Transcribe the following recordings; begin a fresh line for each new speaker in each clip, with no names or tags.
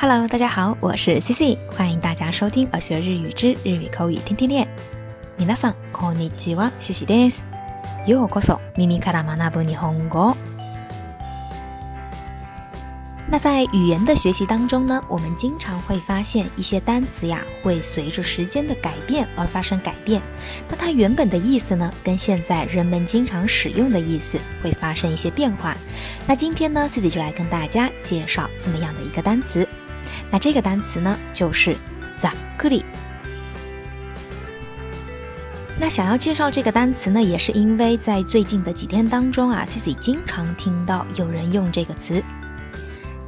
Hello，大家好，我是 C C，欢迎大家收听《我学日语之日语口语天天练》。ミさんこんにちは、シシです。ヨーコソミミカラマナブニホンゴ。那在语言的学习当中呢，我们经常会发现一些单词呀，会随着时间的改变而发生改变。那它原本的意思呢，跟现在人们经常使用的意思会发生一些变化。那今天呢，C C 就来跟大家介绍这么样的一个单词。那这个单词呢，就是 “zakuri”。那想要介绍这个单词呢，也是因为在最近的几天当中啊，Cici 经常听到有人用这个词，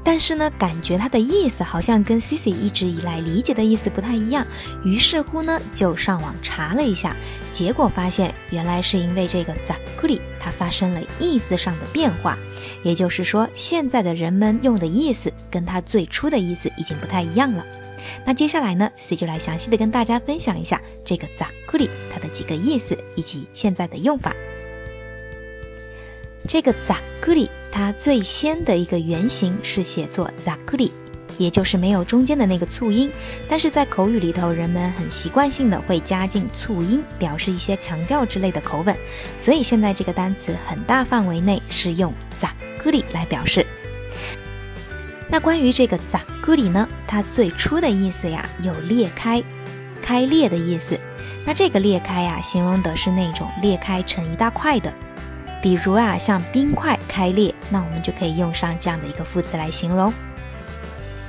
但是呢，感觉它的意思好像跟 Cici 一直以来理解的意思不太一样。于是乎呢，就上网查了一下，结果发现原来是因为这个 “zakuri” 它发生了意思上的变化，也就是说，现在的人们用的意思。跟它最初的意思已经不太一样了。那接下来呢，C C 就来详细的跟大家分享一下这个 z a k u i 它的几个意思以及现在的用法。这个 z a k u i 它最先的一个原型是写作 z a k u i 也就是没有中间的那个促音。但是在口语里头，人们很习惯性的会加进促音，表示一些强调之类的口吻。所以现在这个单词很大范围内是用 z a k u i 来表示。那关于这个“扎古里”呢？它最初的意思呀，有裂开、开裂的意思。那这个裂开呀，形容的是那种裂开成一大块的，比如啊，像冰块开裂，那我们就可以用上这样的一个副词来形容。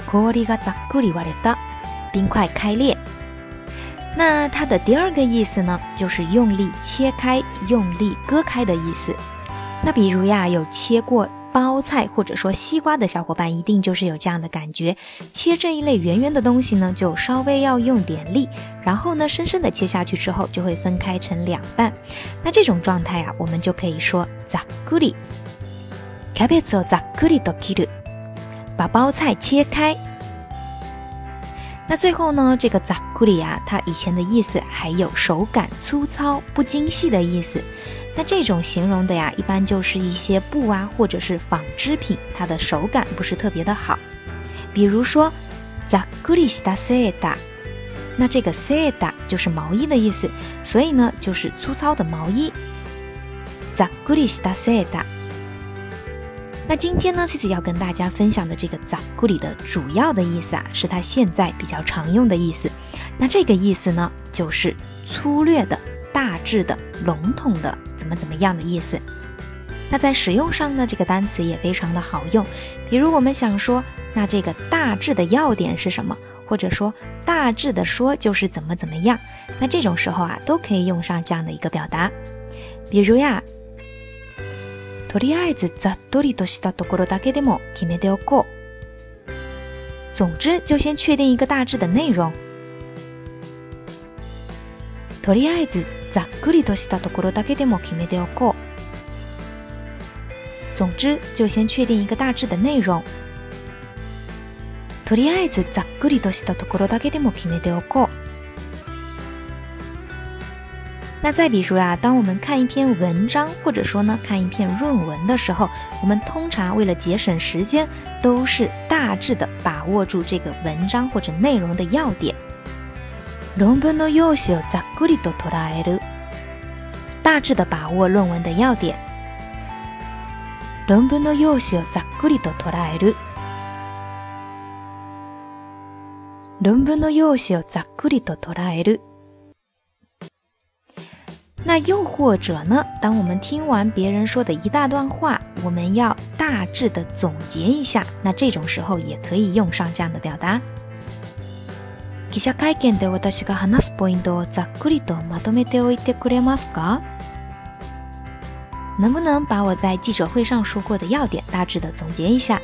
古里个扎古里瓦列哒，冰块开裂。那它的第二个意思呢，就是用力切开、用力割开的意思。那比如呀，有切过。包菜或者说西瓜的小伙伴一定就是有这样的感觉，切这一类圆圆的东西呢，就稍微要用点力，然后呢，深深的切下去之后就会分开成两半。那这种状态啊，我们就可以说 “za k u キ i k a b e t s u za k i o 把包菜切开。那最后呢，这个 “za k u 啊，它以前的意思还有手感粗糙不精细的意思。那这种形容的呀，一般就是一些布啊，或者是纺织品，它的手感不是特别的好。比如说 z a k u l i s d 那这个 s e i 就是毛衣的意思，所以呢就是粗糙的毛衣。z a k u l i s d 那今天呢，Cici 要跟大家分享的这个扎古里的主要的意思啊，是它现在比较常用的意思。那这个意思呢，就是粗略的。大致的、笼统的，怎么怎么样的意思。那在使用上呢，这个单词也非常的好用。比如我们想说，那这个大致的要点是什么？或者说大致的说就是怎么怎么样？那这种时候啊，都可以用上这样的一个表达。比とりあえずざっとりとしたところだけでも決めておこう。总之就先确定一个大致的内容。とりあえず总之，就先确定一个大致的内容。とりあえずざっくりとしたところだけでも決めておこう。那再比如啊，当我们看一篇文章，或者说呢看一篇论文的时候，我们通常为了节省时间，都是大致的把握住这个文章或者内容的要点。論文の用紙をざっくりと捉える。大致的把握論文的要点。論文の用紙をざっくりと捉える。論文の用紙をざっくりと捉える。那又或者呢？當我們聽完別人說的一大段話，我們要大致的總結一下。那這種時候也可以用上這樣的表達。記者会見で私が話すポイントをざっくりとまとめておいてくれますか能不能把我在记者会上说过的要点大致的总结一下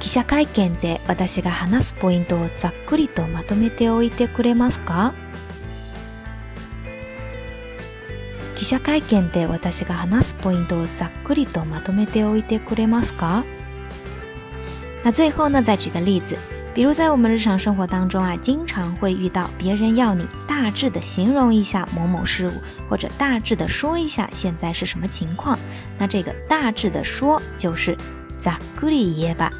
記者会見で私が話すポイントをざっくりとまとめておいてくれますか記者会見で私が話すポイントをざっくりとまとめておいてくれますか那最後呢，再举个例子。比如在我们日常生活当中啊，经常会遇到别人要你大致的形容一下某某事物，或者大致的说一下现在是什么情况。那这个大致的说就是ざっくり言葉、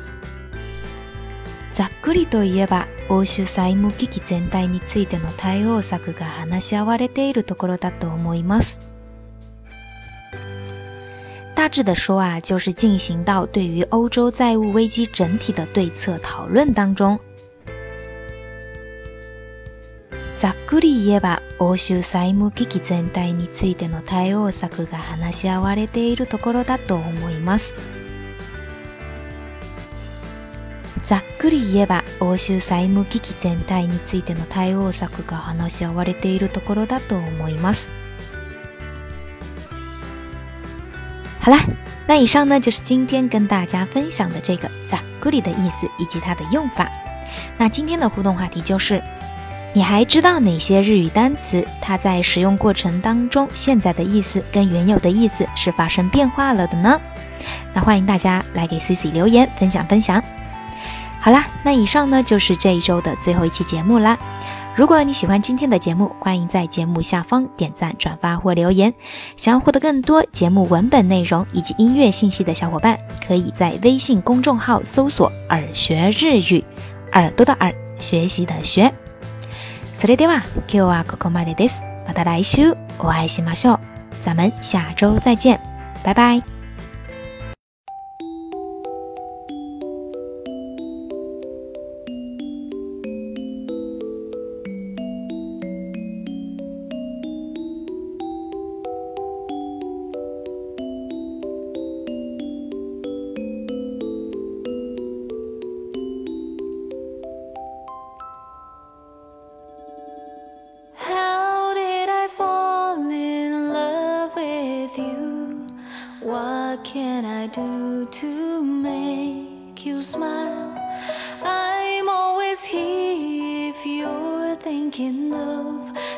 ざっくりと言葉。欧州債務危機全体についての対応策が話し合われているところだと思います。大致的说啊，就是进行到对于欧洲债务危机整体的对策讨论当中。ざっくり言えば、欧州債務危機全体についての対応策が話し合われているところだと思います。ざっくり言えば、欧州債務危機全体についての対応策が話し合われているところだと思います。好啦，那以上呢就是今天跟大家分享的这个“在故里”的意思以及它的用法。那今天的互动话题就是：你还知道哪些日语单词？它在使用过程当中，现在的意思跟原有的意思是发生变化了的呢？那欢迎大家来给 Cici 留言分享分享。好啦，那以上呢就是这一周的最后一期节目啦。如果你喜欢今天的节目，欢迎在节目下方点赞、转发或留言。想要获得更多节目文本内容以及音乐信息的小伙伴，可以在微信公众号搜索“耳学日语”，耳朵的耳，学习的学。それでは、今日はここまでです。また来週、お会いしましょう。咱们下周再见，拜拜。
make you smile. I'm always here if you're thinking of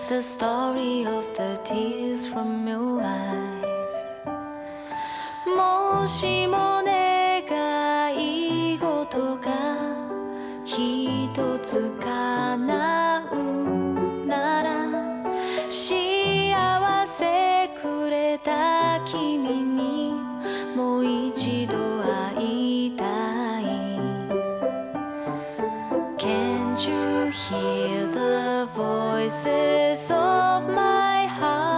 the story of the tears from your eyes. 뭐 내가 이곳도가 of my heart.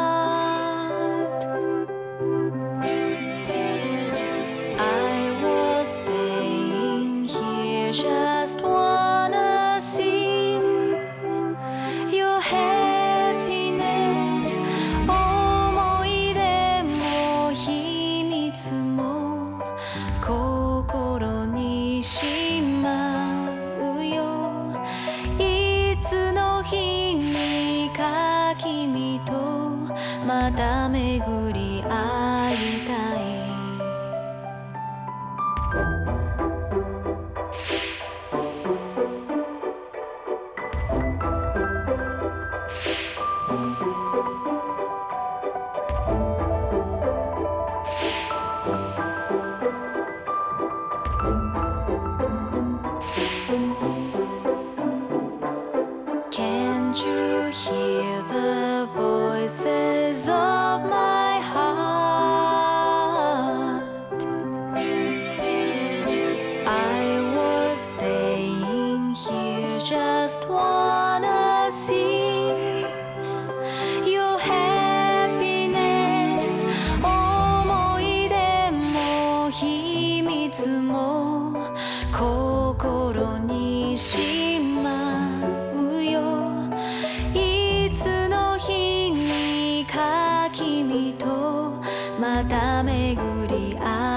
また巡り合う